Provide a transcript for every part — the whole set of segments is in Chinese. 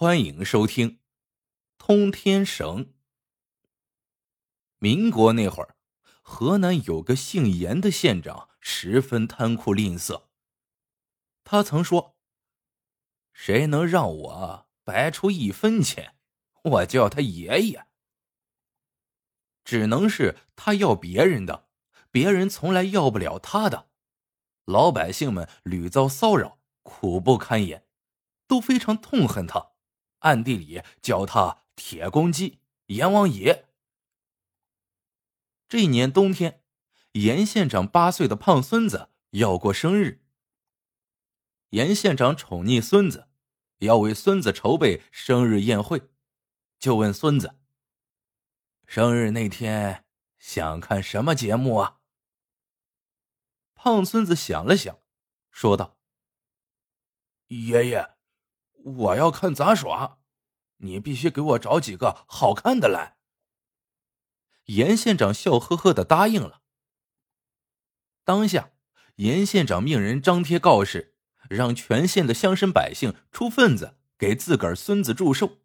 欢迎收听《通天绳》。民国那会儿，河南有个姓严的县长，十分贪酷吝啬。他曾说：“谁能让我白出一分钱，我叫他爷爷。”只能是他要别人的，别人从来要不了他的。老百姓们屡遭骚扰，苦不堪言，都非常痛恨他。暗地里叫他铁公鸡、阎王爷。这一年冬天，严县长八岁的胖孙子要过生日。严县长宠溺孙子，要为孙子筹备生日宴会，就问孙子：“生日那天想看什么节目啊？”胖孙子想了想，说道：“爷爷。”我要看杂耍，你必须给我找几个好看的来。严县长笑呵呵的答应了。当下，严县长命人张贴告示，让全县的乡绅百姓出份子给自个儿孙子祝寿，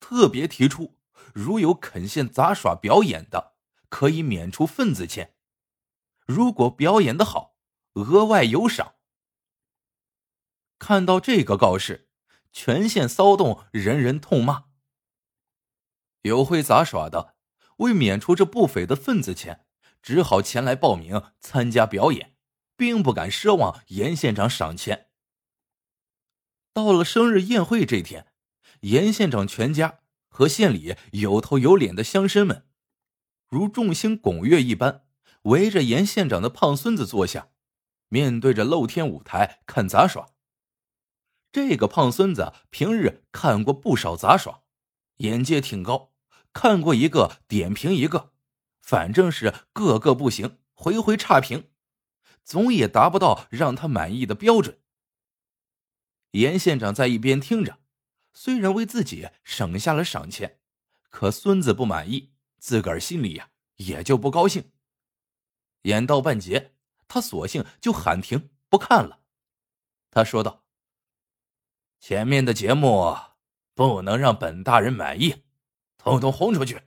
特别提出，如有肯献杂耍表演的，可以免除份子钱；如果表演的好，额外有赏。看到这个告示。全县骚动，人人痛骂。有会杂耍的，为免除这不菲的份子钱，只好前来报名参加表演，并不敢奢望严县长赏钱。到了生日宴会这天，严县长全家和县里有头有脸的乡绅们，如众星拱月一般，围着严县长的胖孙子坐下，面对着露天舞台看杂耍。这个胖孙子平日看过不少杂耍，眼界挺高，看过一个点评一个，反正是个个不行，回回差评，总也达不到让他满意的标准。严县长在一边听着，虽然为自己省下了赏钱，可孙子不满意，自个儿心里呀也就不高兴。演到半截，他索性就喊停不看了。他说道。前面的节目不能让本大人满意，统统轰出去。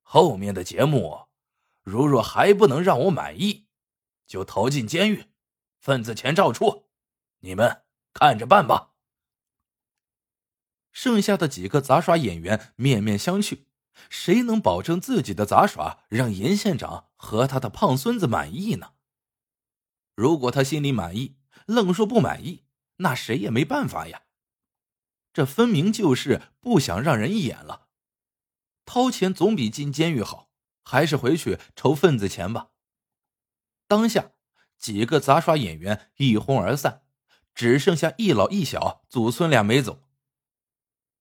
后面的节目，如若还不能让我满意，就投进监狱，份子钱照出，你们看着办吧。剩下的几个杂耍演员面面相觑，谁能保证自己的杂耍让严县长和他的胖孙子满意呢？如果他心里满意，愣说不满意。那谁也没办法呀，这分明就是不想让人演了。掏钱总比进监狱好，还是回去筹份子钱吧。当下几个杂耍演员一哄而散，只剩下一老一小祖孙俩没走。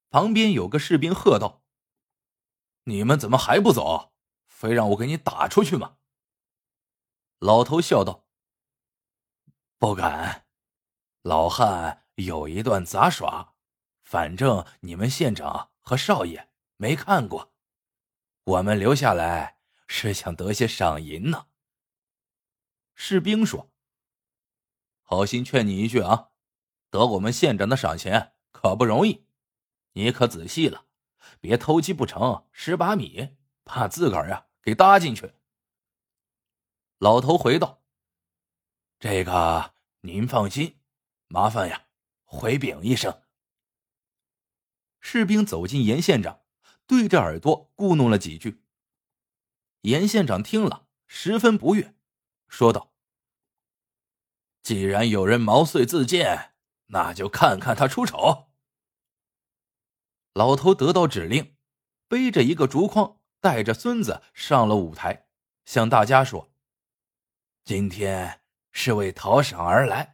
旁边有个士兵喝道：“你们怎么还不走？非让我给你打出去吗？”老头笑道：“不敢。”老汉有一段杂耍，反正你们县长和少爷没看过，我们留下来是想得些赏银呢。士兵说：“好心劝你一句啊，得我们县长的赏钱可不容易，你可仔细了，别偷鸡不成蚀把米，怕自个儿啊给搭进去。”老头回道：“这个您放心。”麻烦呀，回禀一声。士兵走进严县长，对着耳朵咕哝了几句。严县长听了，十分不悦，说道：“既然有人毛遂自荐，那就看看他出丑。”老头得到指令，背着一个竹筐，带着孙子上了舞台，向大家说：“今天是为讨赏而来。”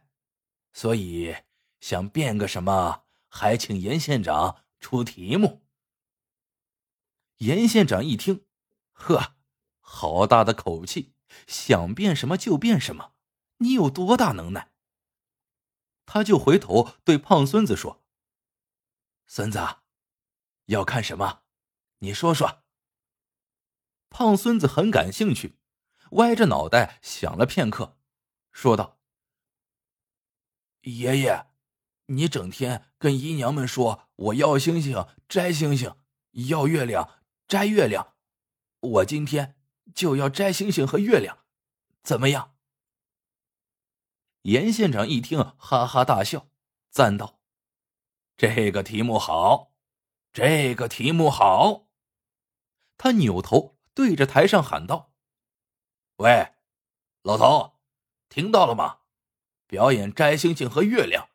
所以想变个什么，还请严县长出题目。严县长一听，呵，好大的口气！想变什么就变什么，你有多大能耐？他就回头对胖孙子说：“孙子，要看什么？你说说。”胖孙子很感兴趣，歪着脑袋想了片刻，说道。爷爷，你整天跟姨娘们说我要星星摘星星，要月亮摘月亮，我今天就要摘星星和月亮，怎么样？严县长一听，哈哈大笑，赞道：“这个题目好，这个题目好。”他扭头对着台上喊道：“喂，老头，听到了吗？表演摘星星和月亮。”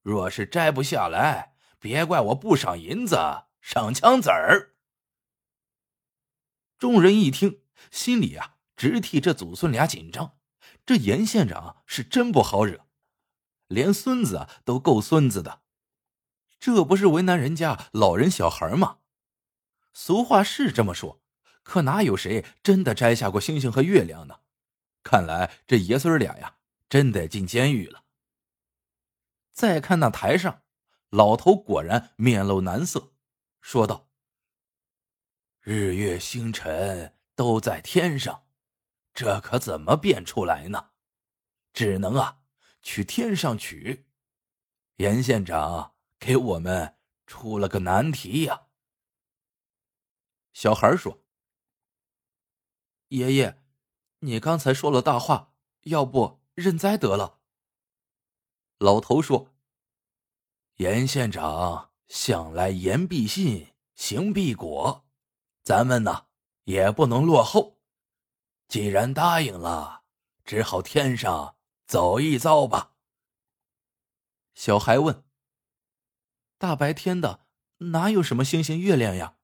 若是摘不下来，别怪我不赏银子，赏枪子儿。众人一听，心里啊直替这祖孙俩紧张。这严县长是真不好惹，连孙子都够孙子的，这不是为难人家老人小孩吗？俗话是这么说，可哪有谁真的摘下过星星和月亮呢？看来这爷孙俩呀，真得进监狱了。再看那台上，老头果然面露难色，说道：“日月星辰都在天上，这可怎么变出来呢？只能啊，去天上取。严县长给我们出了个难题呀。”小孩说：“爷爷，你刚才说了大话，要不认栽得了。”老头说：“严县长向来言必信，行必果，咱们呢也不能落后。既然答应了，只好天上走一遭吧。”小孩问：“大白天的，哪有什么星星月亮呀？”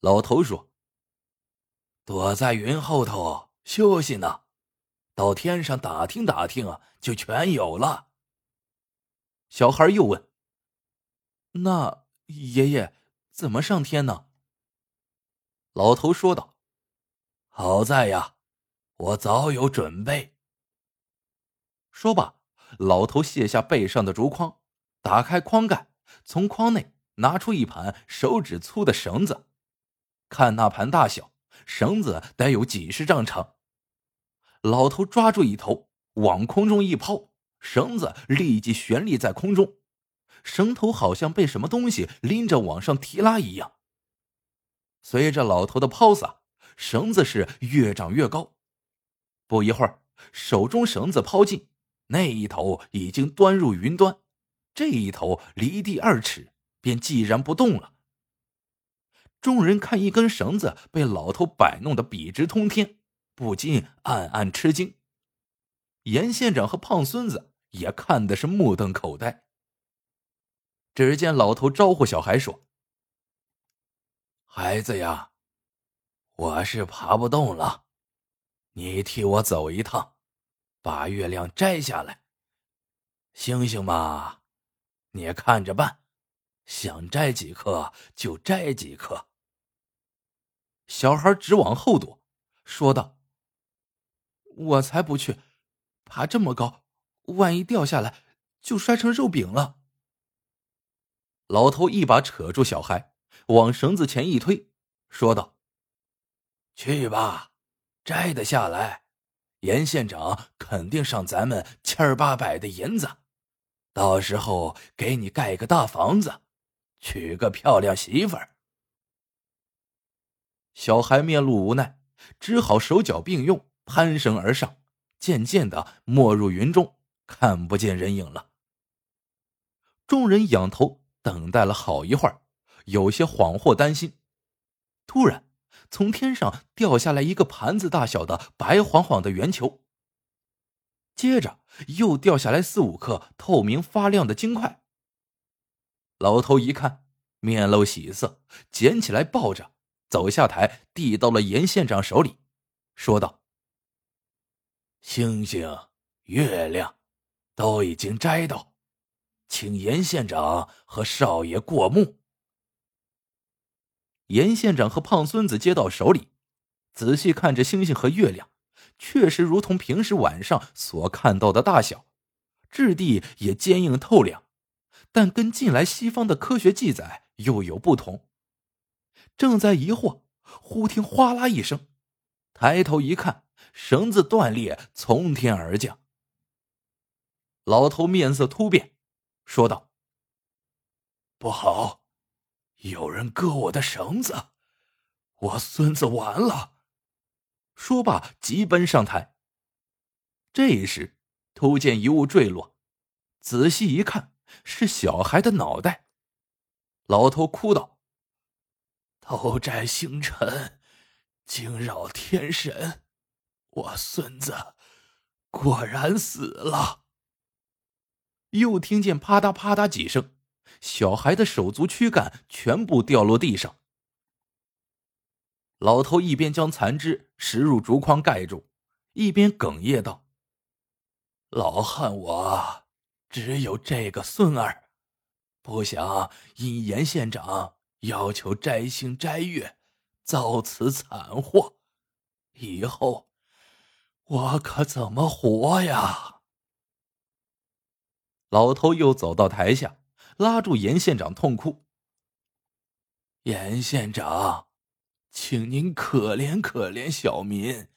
老头说：“躲在云后头休息呢。”到天上打听打听啊，就全有了。小孩又问：“那爷爷怎么上天呢？”老头说道：“好在呀，我早有准备。”说罢，老头卸下背上的竹筐，打开筐盖，从筐内拿出一盘手指粗的绳子，看那盘大小，绳子得有几十丈长。老头抓住一头，往空中一抛，绳子立即悬立在空中，绳头好像被什么东西拎着往上提拉一样。随着老头的抛洒，绳子是越长越高。不一会儿，手中绳子抛尽，那一头已经端入云端，这一头离地二尺，便寂然不动了。众人看一根绳子被老头摆弄得笔直通天。不禁暗暗吃惊，严县长和胖孙子也看的是目瞪口呆。只见老头招呼小孩说：“孩子呀，我是爬不动了，你替我走一趟，把月亮摘下来。星星嘛，你看着办，想摘几颗就摘几颗。”小孩直往后躲，说道。我才不去，爬这么高，万一掉下来，就摔成肉饼了。老头一把扯住小孩，往绳子前一推，说道：“去吧，摘得下来，严县长肯定赏咱们千儿八百的银子，到时候给你盖个大房子，娶个漂亮媳妇儿。”小孩面露无奈，只好手脚并用。攀绳而上，渐渐的没入云中，看不见人影了。众人仰头等待了好一会儿，有些恍惚担心。突然，从天上掉下来一个盘子大小的白晃晃的圆球，接着又掉下来四五颗透明发亮的金块。老头一看，面露喜色，捡起来抱着，走下台，递到了严县长手里，说道。星星、月亮都已经摘到，请严县长和少爷过目。严县长和胖孙子接到手里，仔细看着星星和月亮，确实如同平时晚上所看到的大小，质地也坚硬透亮，但跟近来西方的科学记载又有不同。正在疑惑，忽听哗啦一声，抬头一看。绳子断裂，从天而降。老头面色突变，说道：“不好，有人割我的绳子，我孙子完了。”说罢，急奔上台。这时，突见一物坠落，仔细一看，是小孩的脑袋。老头哭道：“斗债星辰，惊扰天神，我孙子果然死了。”又听见啪嗒啪嗒几声，小孩的手足躯干全部掉落地上。老头一边将残肢拾入竹筐盖住，一边哽咽道：“老汉我只有这个孙儿，不想因严县长要求摘星摘月，遭此惨祸，以后我可怎么活呀？”老头又走到台下，拉住严县长痛哭：“严县长，请您可怜可怜小民，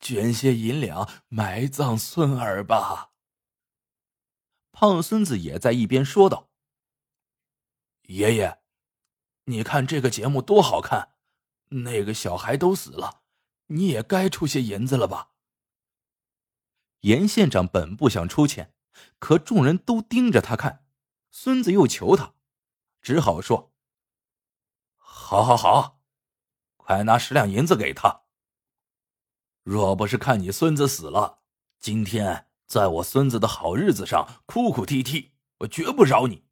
捐些银两埋葬孙儿吧。”胖孙子也在一边说道：“爷爷，你看这个节目多好看，那个小孩都死了，你也该出些银子了吧？”严县长本不想出钱。可众人都盯着他看，孙子又求他，只好说：“好，好，好，快拿十两银子给他。若不是看你孙子死了，今天在我孙子的好日子上哭哭啼啼，我绝不饶你。”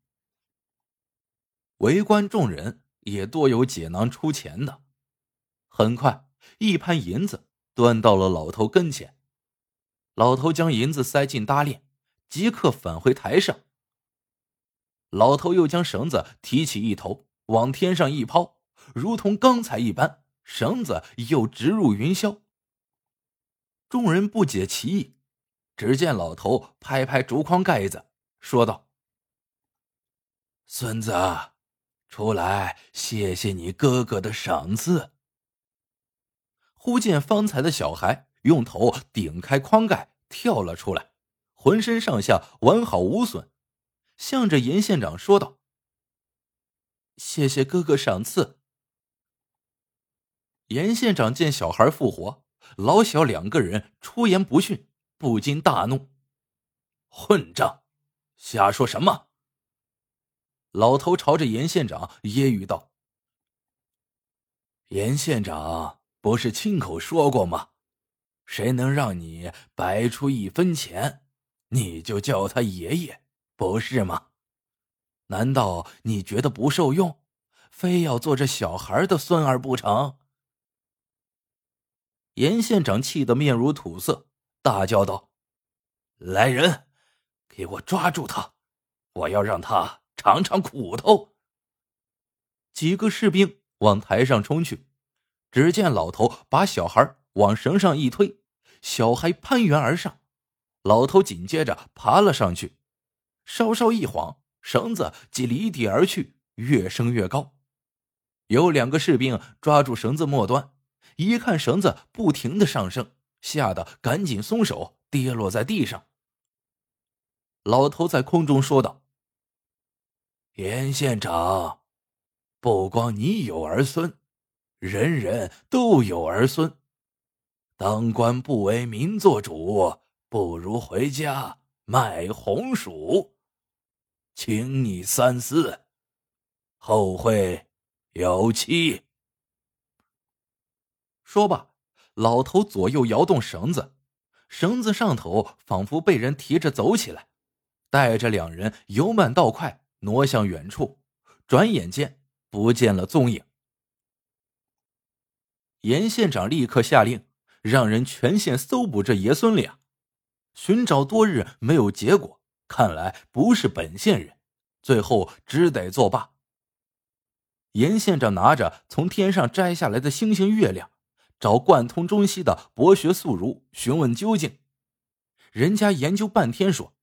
围观众人也多有解囊出钱的，很快一盘银子端到了老头跟前，老头将银子塞进搭链。即刻返回台上。老头又将绳子提起一头，往天上一抛，如同刚才一般，绳子又直入云霄。众人不解其意，只见老头拍拍竹筐盖子，说道：“孙子，出来谢谢你哥哥的赏赐。”忽见方才的小孩用头顶开筐盖，跳了出来。浑身上下完好无损，向着严县长说道：“谢谢哥哥赏赐。”严县长见小孩复活，老小两个人出言不逊，不禁大怒：“混账，瞎说什么！”老头朝着严县长揶揄道：“严县长不是亲口说过吗？谁能让你白出一分钱？”你就叫他爷爷，不是吗？难道你觉得不受用，非要做这小孩的孙儿不成？严县长气得面如土色，大叫道：“来人，给我抓住他！我要让他尝尝苦头！”几个士兵往台上冲去，只见老头把小孩往绳上一推，小孩攀援而上。老头紧接着爬了上去，稍稍一晃，绳子即离地而去，越升越高。有两个士兵抓住绳子末端，一看绳子不停的上升，吓得赶紧松手，跌落在地上。老头在空中说道：“严县长，不光你有儿孙，人人都有儿孙，当官不为民做主。”不如回家卖红薯，请你三思，后会有期。说罢，老头左右摇动绳子，绳子上头仿佛被人提着走起来，带着两人由慢到快挪向远处，转眼间不见了踪影。严县长立刻下令，让人全县搜捕这爷孙俩。寻找多日没有结果，看来不是本县人，最后只得作罢。严县长拿着从天上摘下来的星星月亮，找贯通中西的博学素儒询问究竟。人家研究半天说：“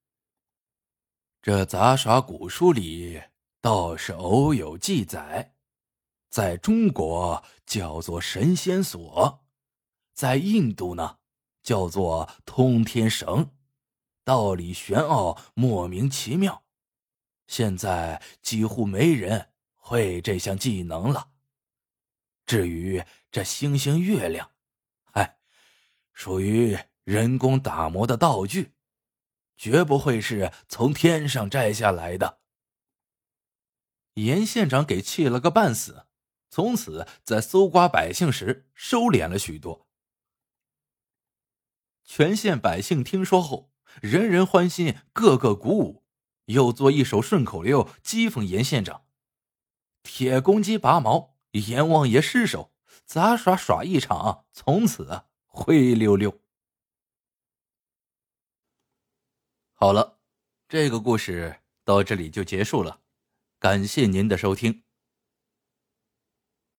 这杂耍古书里倒是偶有记载，在中国叫做神仙锁，在印度呢。”叫做通天绳，道理玄奥，莫名其妙。现在几乎没人会这项技能了。至于这星星月亮，哎，属于人工打磨的道具，绝不会是从天上摘下来的。严县长给气了个半死，从此在搜刮百姓时收敛了许多。全县百姓听说后，人人欢心，个个鼓舞，又做一首顺口溜讥讽严县长：“铁公鸡拔毛，阎王爷失手，杂耍耍一场，从此灰溜溜。”好了，这个故事到这里就结束了，感谢您的收听。